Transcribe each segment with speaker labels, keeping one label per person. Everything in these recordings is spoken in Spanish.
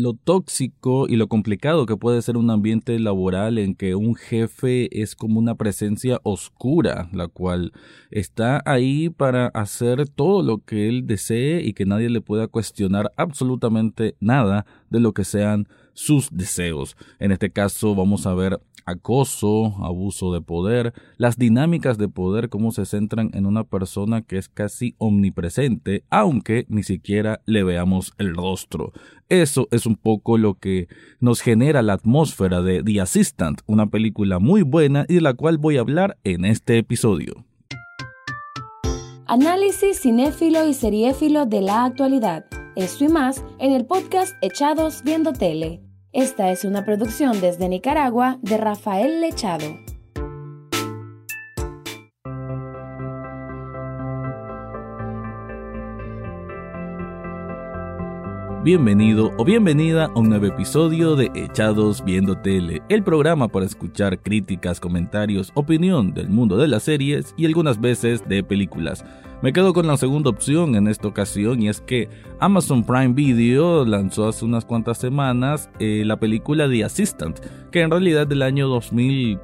Speaker 1: lo tóxico y lo complicado que puede ser un ambiente laboral en que un jefe es como una presencia oscura, la cual está ahí para hacer todo lo que él desee y que nadie le pueda cuestionar absolutamente nada de lo que sean sus deseos. En este caso vamos a ver acoso, abuso de poder, las dinámicas de poder, cómo se centran en una persona que es casi omnipresente, aunque ni siquiera le veamos el rostro. Eso es un poco lo que nos genera la atmósfera de The Assistant, una película muy buena y de la cual voy a hablar en este episodio.
Speaker 2: Análisis cinéfilo y seriéfilo de la actualidad. Esto y más en el podcast Echados Viendo Tele. Esta es una producción desde Nicaragua de Rafael Lechado.
Speaker 1: Bienvenido o bienvenida a un nuevo episodio de Echados Viendo Tele, el programa para escuchar críticas, comentarios, opinión del mundo de las series y algunas veces de películas. Me quedo con la segunda opción en esta ocasión y es que Amazon Prime Video lanzó hace unas cuantas semanas eh, la película The Assistant, que en realidad del año 2000,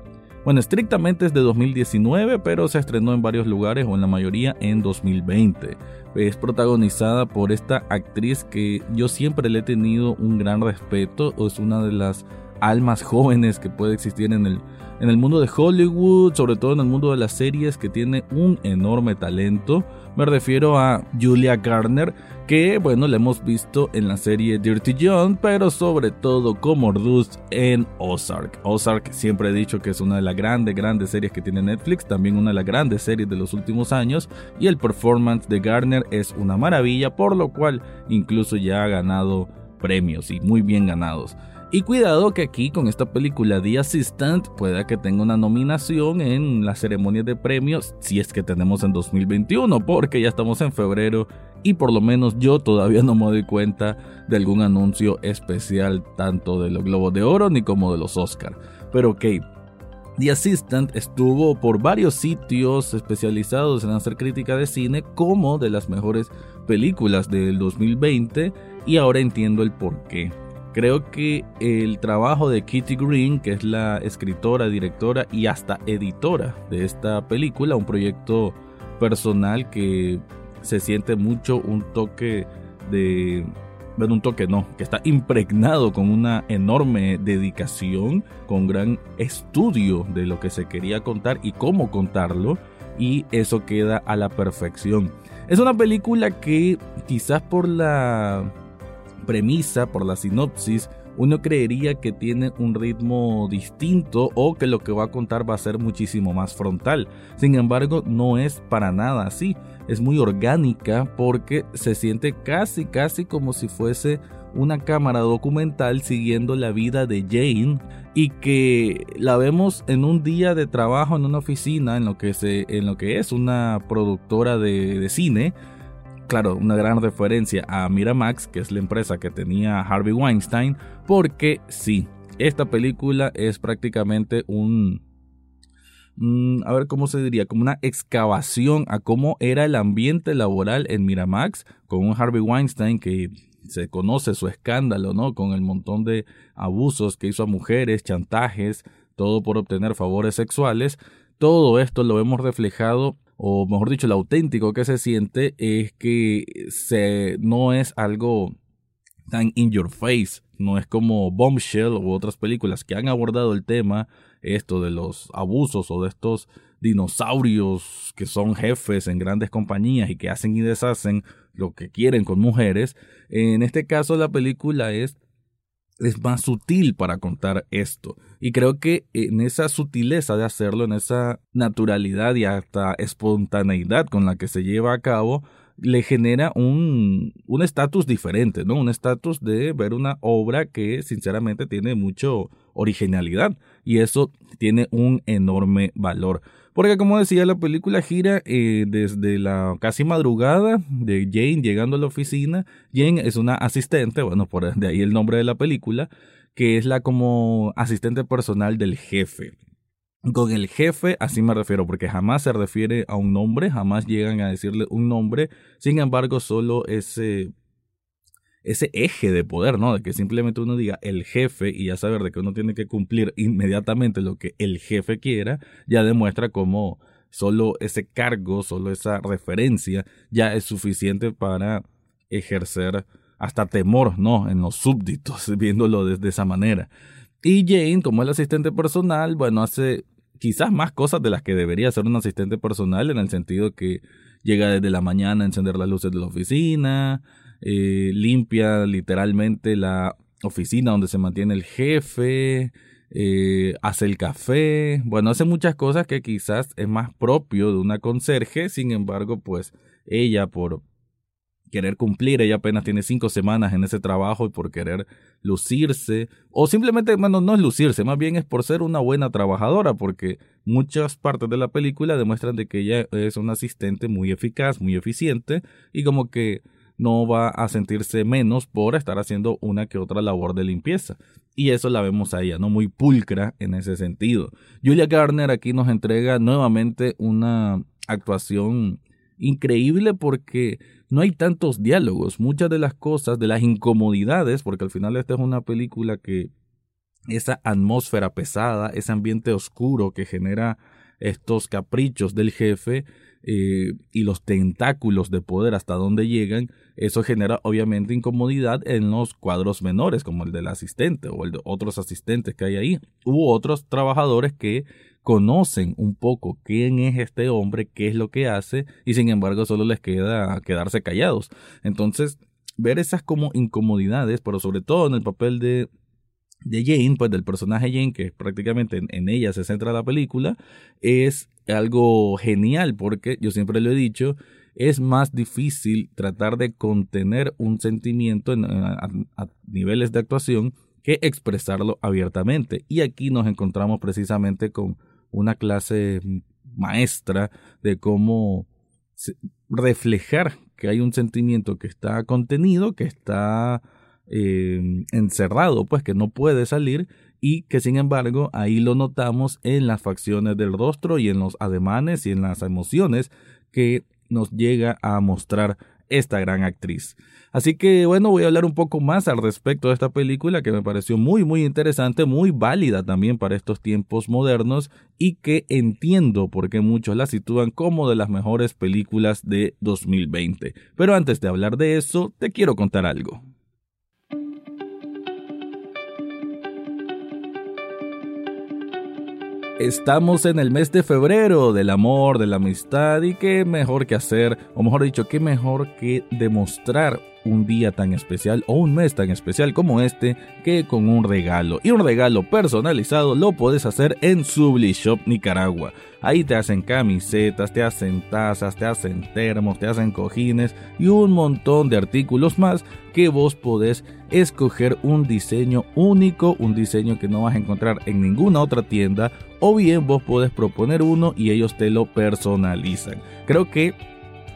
Speaker 1: bueno, estrictamente es de 2019, pero se estrenó en varios lugares o en la mayoría en 2020. Es protagonizada por esta actriz que yo siempre le he tenido un gran respeto, es una de las almas jóvenes que puede existir en el en el mundo de Hollywood, sobre todo en el mundo de las series, que tiene un enorme talento. Me refiero a Julia Garner, que bueno, la hemos visto en la serie Dirty John, pero sobre todo como Orduz en Ozark. Ozark siempre he dicho que es una de las grandes, grandes series que tiene Netflix, también una de las grandes series de los últimos años, y el performance de Garner es una maravilla, por lo cual incluso ya ha ganado premios y muy bien ganados. Y cuidado que aquí con esta película The Assistant pueda que tenga una nominación en la ceremonia de premios si es que tenemos en 2021 porque ya estamos en febrero y por lo menos yo todavía no me doy cuenta de algún anuncio especial tanto de los Globos de Oro ni como de los Oscar. Pero ok, The Assistant estuvo por varios sitios especializados en hacer crítica de cine como de las mejores películas del 2020 y ahora entiendo el por qué. Creo que el trabajo de Kitty Green, que es la escritora, directora y hasta editora de esta película, un proyecto personal que se siente mucho un toque de bueno, un toque no, que está impregnado con una enorme dedicación, con gran estudio de lo que se quería contar y cómo contarlo, y eso queda a la perfección. Es una película que quizás por la premisa, por la sinopsis, uno creería que tiene un ritmo distinto o que lo que va a contar va a ser muchísimo más frontal. Sin embargo, no es para nada así. Es muy orgánica porque se siente casi, casi como si fuese una cámara documental siguiendo la vida de Jane y que la vemos en un día de trabajo en una oficina en lo que, se, en lo que es una productora de, de cine claro, una gran referencia a Miramax, que es la empresa que tenía Harvey Weinstein, porque sí, esta película es prácticamente un... a ver cómo se diría, como una excavación a cómo era el ambiente laboral en Miramax, con un Harvey Weinstein que se conoce su escándalo, ¿no? Con el montón de abusos que hizo a mujeres, chantajes, todo por obtener favores sexuales. Todo esto lo hemos reflejado o mejor dicho, lo auténtico que se siente es que se, no es algo tan in your face, no es como Bombshell u otras películas que han abordado el tema, esto de los abusos o de estos dinosaurios que son jefes en grandes compañías y que hacen y deshacen lo que quieren con mujeres. En este caso la película es es más sutil para contar esto. Y creo que en esa sutileza de hacerlo, en esa naturalidad y hasta espontaneidad con la que se lleva a cabo, le genera un estatus diferente, ¿no? Un estatus de ver una obra que sinceramente tiene mucho originalidad y eso tiene un enorme valor. Porque como decía, la película gira eh, desde la casi madrugada de Jane llegando a la oficina. Jane es una asistente, bueno, por de ahí el nombre de la película, que es la como asistente personal del jefe. Con el jefe, así me refiero, porque jamás se refiere a un nombre, jamás llegan a decirle un nombre. Sin embargo, solo ese ese eje de poder, ¿no? De que simplemente uno diga el jefe y ya saber de que uno tiene que cumplir inmediatamente lo que el jefe quiera, ya demuestra cómo solo ese cargo, solo esa referencia ya es suficiente para ejercer hasta temor, ¿no? En los súbditos, viéndolo desde esa manera. Y Jane, como el asistente personal, bueno, hace quizás más cosas de las que debería ser un asistente personal, en el sentido que llega desde la mañana a encender las luces de la oficina, eh, limpia literalmente la oficina donde se mantiene el jefe, eh, hace el café, bueno, hace muchas cosas que quizás es más propio de una conserje, sin embargo, pues ella por querer cumplir, ella apenas tiene cinco semanas en ese trabajo y por querer lucirse, o simplemente, bueno, no es lucirse, más bien es por ser una buena trabajadora, porque muchas partes de la película demuestran de que ella es una asistente muy eficaz, muy eficiente, y como que no va a sentirse menos por estar haciendo una que otra labor de limpieza. Y eso la vemos a ella, ¿no? Muy pulcra en ese sentido. Julia Garner aquí nos entrega nuevamente una actuación increíble porque no hay tantos diálogos. Muchas de las cosas, de las incomodidades, porque al final esta es una película que esa atmósfera pesada, ese ambiente oscuro que genera estos caprichos del jefe eh, y los tentáculos de poder hasta donde llegan, eso genera obviamente incomodidad en los cuadros menores, como el del asistente o el de otros asistentes que hay ahí, u otros trabajadores que conocen un poco quién es este hombre, qué es lo que hace, y sin embargo solo les queda quedarse callados. Entonces, ver esas como incomodidades, pero sobre todo en el papel de de Jane, pues del personaje Jane, que prácticamente en, ella se centra la película, es algo genial porque yo siempre lo he dicho, es más difícil tratar de contener un sentimiento a, niveles de actuación que expresarlo abiertamente. Y aquí nos encontramos precisamente con una clase maestra de cómo reflejar que hay un sentimiento que está contenido, que está eh, encerrado, pues que no puede salir y que sin embargo ahí lo notamos en las facciones del rostro y en los ademanes y en las emociones que nos llega a mostrar esta gran actriz. Así que bueno, voy a hablar un poco más al respecto de esta película que me pareció muy muy interesante, muy válida también para estos tiempos modernos y que entiendo por qué muchos la sitúan como de las mejores películas de 2020. Pero antes de hablar de eso, te quiero contar algo. Estamos en el mes de febrero del amor, de la amistad y qué mejor que hacer, o mejor dicho, qué mejor que demostrar un día tan especial o un mes tan especial como este que con un regalo. Y un regalo personalizado lo puedes hacer en Subli Shop Nicaragua. Ahí te hacen camisetas, te hacen tazas, te hacen termos, te hacen cojines y un montón de artículos más que vos podés escoger un diseño único, un diseño que no vas a encontrar en ninguna otra tienda o bien vos podés proponer uno y ellos te lo personalizan. Creo que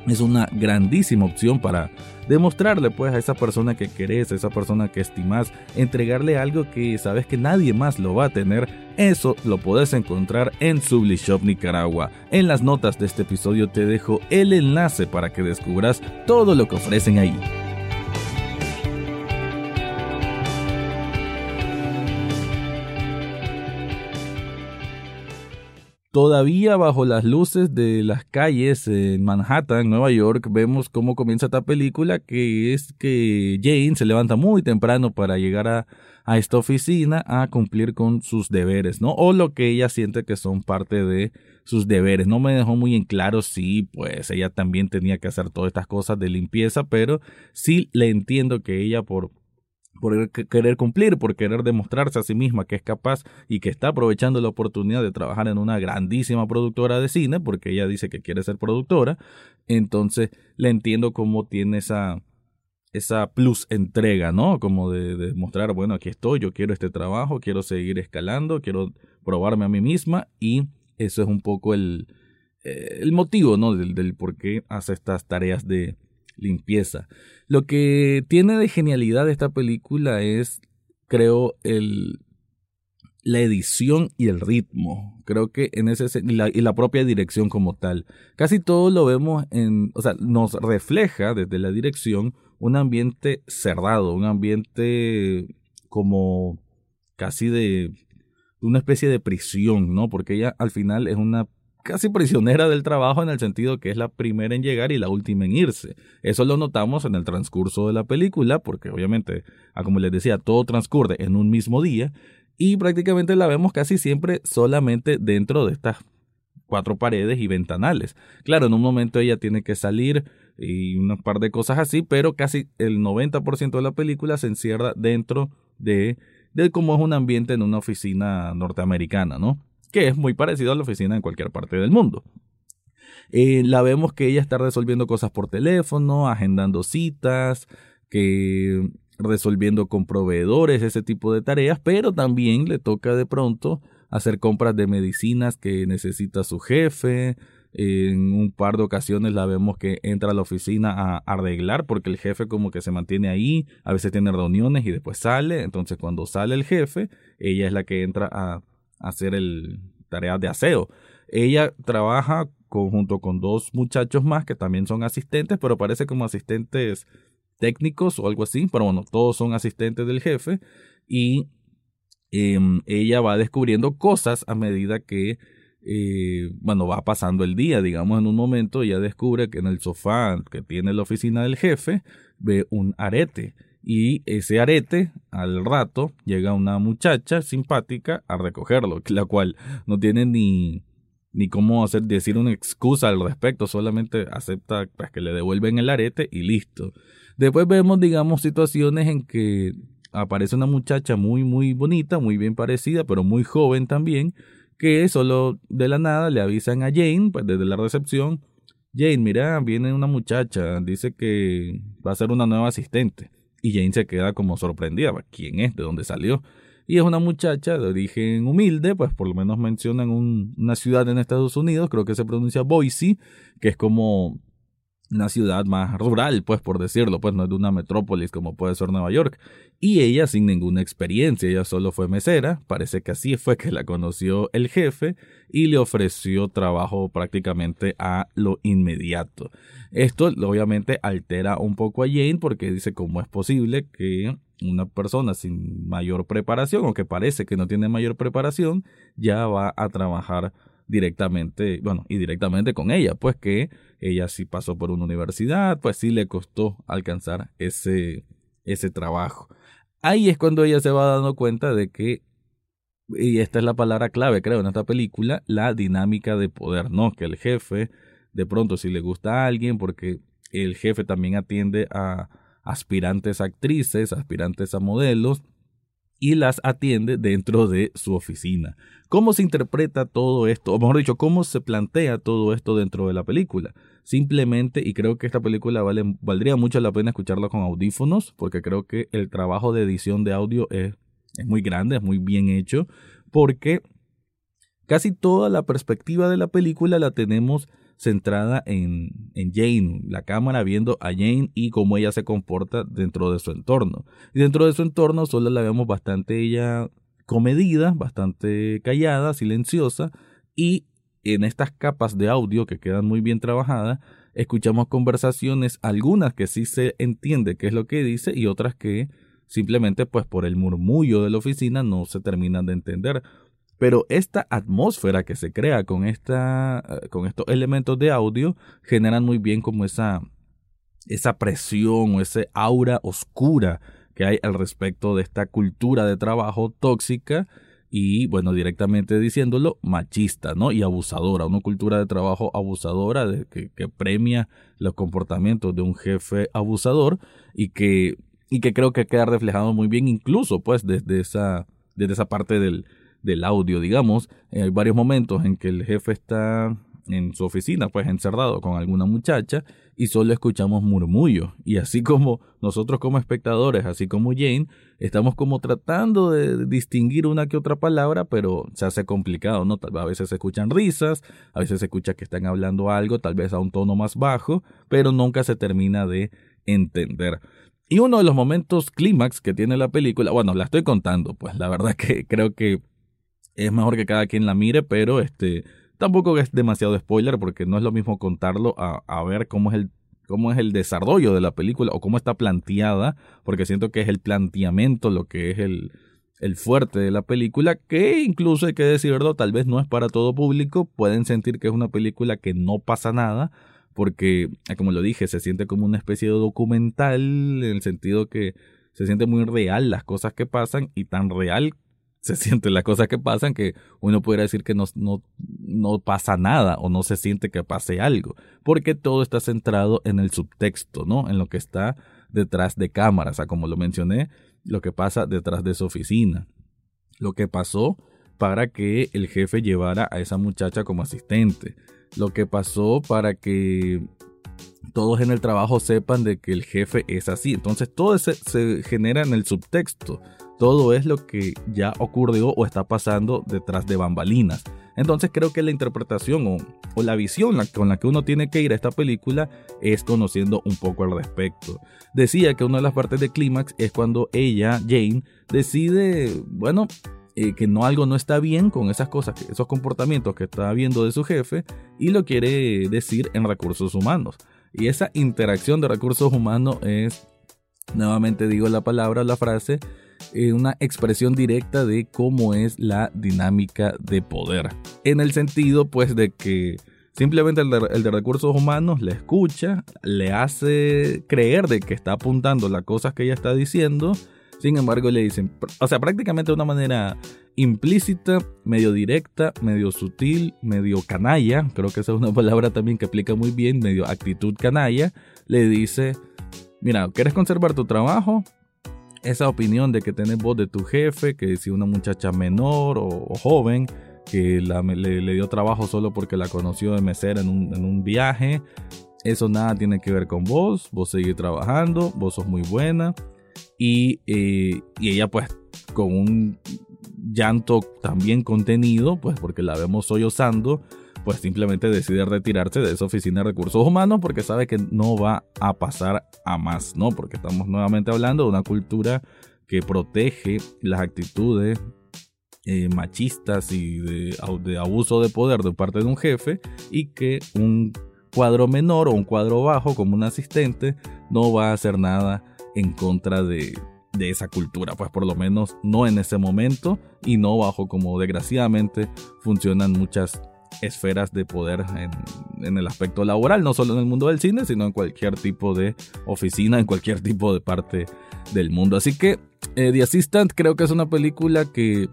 Speaker 1: es una grandísima opción para demostrarle pues a esa persona que querés, a esa persona que estimás, entregarle algo que sabes que nadie más lo va a tener, eso lo puedes encontrar en Sublishop Nicaragua. En las notas de este episodio te dejo el enlace para que descubras todo lo que ofrecen ahí. Todavía bajo las luces de las calles en Manhattan, Nueva York, vemos cómo comienza esta película, que es que Jane se levanta muy temprano para llegar a, a esta oficina a cumplir con sus deberes, ¿no? O lo que ella siente que son parte de sus deberes. No me dejó muy en claro si, pues, ella también tenía que hacer todas estas cosas de limpieza, pero sí le entiendo que ella por por querer cumplir, por querer demostrarse a sí misma que es capaz y que está aprovechando la oportunidad de trabajar en una grandísima productora de cine, porque ella dice que quiere ser productora, entonces le entiendo cómo tiene esa, esa plus entrega, ¿no? Como de, demostrar, bueno, aquí estoy, yo quiero este trabajo, quiero seguir escalando, quiero probarme a mí misma y eso es un poco el, eh, el motivo, ¿no? Del, del por qué hace estas tareas de, limpieza. Lo que tiene de genialidad esta película es, creo, el, la edición y el ritmo. Creo que en ese y la, y la propia dirección como tal. Casi todo lo vemos en, o sea, nos refleja desde la dirección un ambiente cerrado, un ambiente como casi de una especie de prisión, ¿no? Porque ella al final es una casi prisionera del trabajo en el sentido que es la primera en llegar y la última en irse. Eso lo notamos en el transcurso de la película, porque obviamente, ah, como les decía, todo transcurre en un mismo día y prácticamente la vemos casi siempre solamente dentro de estas cuatro paredes y ventanales. Claro, en un momento ella tiene que salir y un par de cosas así, pero casi el 90% de la película se encierra dentro de, de cómo es un ambiente en una oficina norteamericana, ¿no? Que es muy parecido a la oficina en cualquier parte del mundo. Eh, la vemos que ella está resolviendo cosas por teléfono, agendando citas, que resolviendo con proveedores, ese tipo de tareas, pero también le toca de pronto hacer compras de medicinas que necesita su jefe. En un par de ocasiones la vemos que entra a la oficina a arreglar porque el jefe como que se mantiene ahí, a veces tiene reuniones y después sale, entonces cuando sale el jefe, ella es la que entra a, hacer el tareas de aseo. Ella trabaja junto con dos muchachos más que también son asistentes, pero parece como asistentes técnicos o algo así, pero bueno, todos son asistentes del jefe y Em, ella va descubriendo cosas a medida que, eh, bueno, va pasando el día, digamos, en un momento ella descubre que en el sofá que tiene la oficina del jefe ve un arete y ese arete al rato llega una muchacha simpática a recogerlo, la cual no tiene ni ni cómo hacer decir una excusa al respecto, solamente acepta pues, que le devuelven el arete y listo. Después vemos, digamos, situaciones en que aparece una muchacha muy, muy bonita, muy bien parecida, pero muy joven también, que solo de la nada le avisan a Jane, pues desde la recepción, Jane, mira, viene una muchacha, dice que va a ser una nueva asistente. Y Jane se queda como sorprendida, ¿quién es? ¿De dónde salió? Y es una muchacha de origen humilde, pues por lo menos mencionan una ciudad en Estados Unidos, creo que se pronuncia Boise, que es como una ciudad más rural, pues por decirlo, pues no es de una metrópolis como puede ser Nueva York. Y ella sin ninguna experiencia, ella solo fue mesera, parece que así fue que la conoció el jefe y le ofreció trabajo prácticamente a lo inmediato. Esto obviamente altera un poco a Jane porque dice cómo es posible que una persona sin mayor preparación o que parece que no tiene mayor preparación ya va a trabajar directamente, bueno, y directamente con ella, pues que ella sí pasó por una universidad, pues sí le costó alcanzar ese, ese trabajo. Ahí es cuando ella se va dando cuenta de que, y esta es la palabra clave, creo, en esta película, la dinámica de poder, ¿no? Que el jefe, de pronto, si le gusta a alguien, porque el jefe también atiende a aspirantes actrices, aspirantes a modelos, y las atiende dentro de su oficina. ¿Cómo se interpreta todo esto? O mejor dicho, ¿cómo se plantea todo esto dentro de la película? Simplemente, y creo que esta película vale, valdría mucho la pena escucharla con audífonos, porque creo que el trabajo de edición de audio es, es muy grande, es muy bien hecho, porque casi toda la perspectiva de la película la tenemos centrada en, en, Jane, la cámara viendo a Jane y cómo ella se comporta dentro de su entorno. Y dentro de su entorno solo la vemos bastante ella comedida, bastante callada, silenciosa y en estas capas de audio que quedan muy bien trabajadas, escuchamos conversaciones, algunas que sí se entiende qué es lo que dice y otras que simplemente pues por el murmullo de la oficina no se terminan de entender pero esta atmósfera que se crea con, esta, eh, con estos elementos de audio generan muy bien como esa, esa presión o ese aura oscura que hay al respecto de esta cultura de trabajo tóxica y, bueno, directamente diciéndolo, machista, ¿no? Y abusadora, una cultura de trabajo abusadora que, que premia los comportamientos de un jefe abusador y que, y que creo que queda reflejado muy bien incluso, pues, desde esa, desde esa parte del, del audio, digamos. Eh, hay varios momentos en que el jefe está en su oficina, pues encerrado con alguna muchacha y solo escuchamos murmullos. Y así como nosotros como espectadores, así como Jane, estamos como tratando de distinguir una que otra palabra, pero se hace complicado, ¿no? A veces se escuchan risas, a veces se escucha que están hablando algo, tal vez a un tono más bajo, pero nunca se termina de entender. Y uno de los momentos clímax que tiene la película, bueno, la estoy contando, pues la verdad que creo que es mejor que cada quien la mire, pero este tampoco es demasiado spoiler porque no es lo mismo contarlo a, a ver cómo es el cómo es el desarrollo de la película o cómo está planteada, porque siento que es el planteamiento lo que es el, el fuerte de la película, que incluso hay que decirlo, tal vez no es para todo público, pueden sentir que es una película que no pasa nada, porque, eh, como lo dije, se siente como una especie de documental, en el sentido que se siente muy real las cosas que pasan y tan real se sienten las cosas que pasan que uno pudiera decir que no, no, no pasa nada o no se siente que pase algo, porque todo está centrado en el subtexto, ¿no? En lo que está detrás de cámaras, o sea, como lo mencioné, lo que pasa detrás de su oficina, lo que pasó para que el jefe llevara a esa muchacha como asistente, lo que pasó para que todos en el trabajo sepan de que el jefe es así. Entonces todo se, se genera en el subtexto. Todo es lo que ya ocurrió o está pasando detrás de bambalinas. Entonces creo que la interpretación o, la visión con la que uno tiene que ir a esta película es conociendo un poco al respecto. Decía que una de las partes de clímax es cuando ella, Jane, decide, bueno, eh, que no algo no está bien con esas cosas, esos comportamientos que está viendo de su jefe y lo quiere decir en recursos humanos. Y esa interacción de recursos humanos es, nuevamente digo la palabra, la frase, eh, una expresión directa de cómo es la dinámica de poder. En el sentido, pues, de que simplemente el de, recursos humanos le escucha, le hace creer de que está apuntando las cosas que ella está diciendo. Sin embargo, le dicen, o sea, prácticamente de una manera implícita, medio directa, medio sutil, medio canalla, creo que esa es una palabra también que aplica muy bien, medio actitud canalla, le dice, mira, ¿quieres conservar tu trabajo? Esa opinión de que tenés voz de tu jefe, que si una muchacha menor o, joven, que le, dio trabajo solo porque la conoció de mesera en un, viaje, eso nada tiene que ver con vos, vos seguís trabajando, vos sos muy buena. Y, eh, y ella pues con un llanto también contenido, pues porque la vemos sollozando, pues simplemente decide retirarse de esa oficina de recursos humanos porque sabe que no va a pasar a más, ¿no? Porque estamos nuevamente hablando de una cultura que protege las actitudes eh, machistas y de, abuso de poder de parte de un jefe y que un cuadro menor o un cuadro bajo como un asistente no va a hacer nada en contra de, de esa cultura, pues por lo menos no en ese momento y no bajo como desgraciadamente funcionan muchas esferas de poder en, el aspecto laboral, no solo en el mundo del cine, sino en cualquier tipo de oficina, en cualquier tipo de parte del mundo. Así que eh, The Assistant creo que es una película que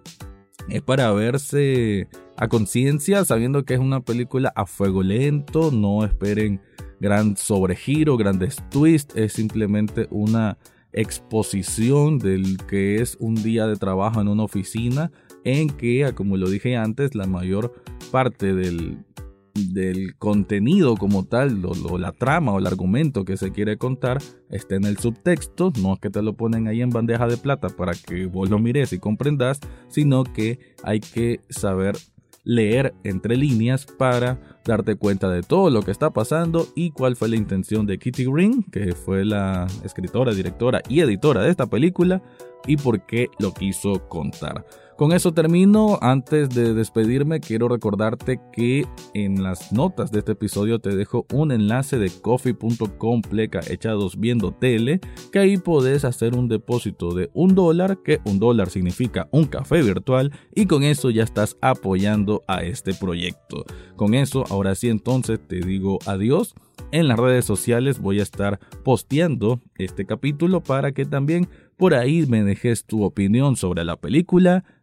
Speaker 1: es para verse a conciencia, sabiendo que es una película a fuego lento, no esperen gran sobregiro, grandes twists, es simplemente una exposición del que es un día de trabajo en una oficina en que, como lo dije antes, la mayor parte del, del contenido como tal, o, la trama o el argumento que se quiere contar, está en el subtexto, no es que te lo ponen ahí en bandeja de plata para que vos lo mires y comprendas, sino que hay que saber leer entre líneas para darte cuenta de todo lo que está pasando y cuál fue la intención de Kitty Green, que fue la escritora, directora y editora de esta película, y por qué lo quiso contar. Con eso termino. Antes de despedirme, quiero recordarte que en las notas de este episodio te dejo un enlace de coffee.com pleca echados viendo tele, que ahí podés hacer un depósito de un dólar, que un dólar significa un café virtual, y con eso ya estás apoyando a este proyecto. Con eso, ahora sí entonces te digo adiós. En las redes sociales voy a estar posteando este capítulo para que también por ahí me dejes tu opinión sobre la película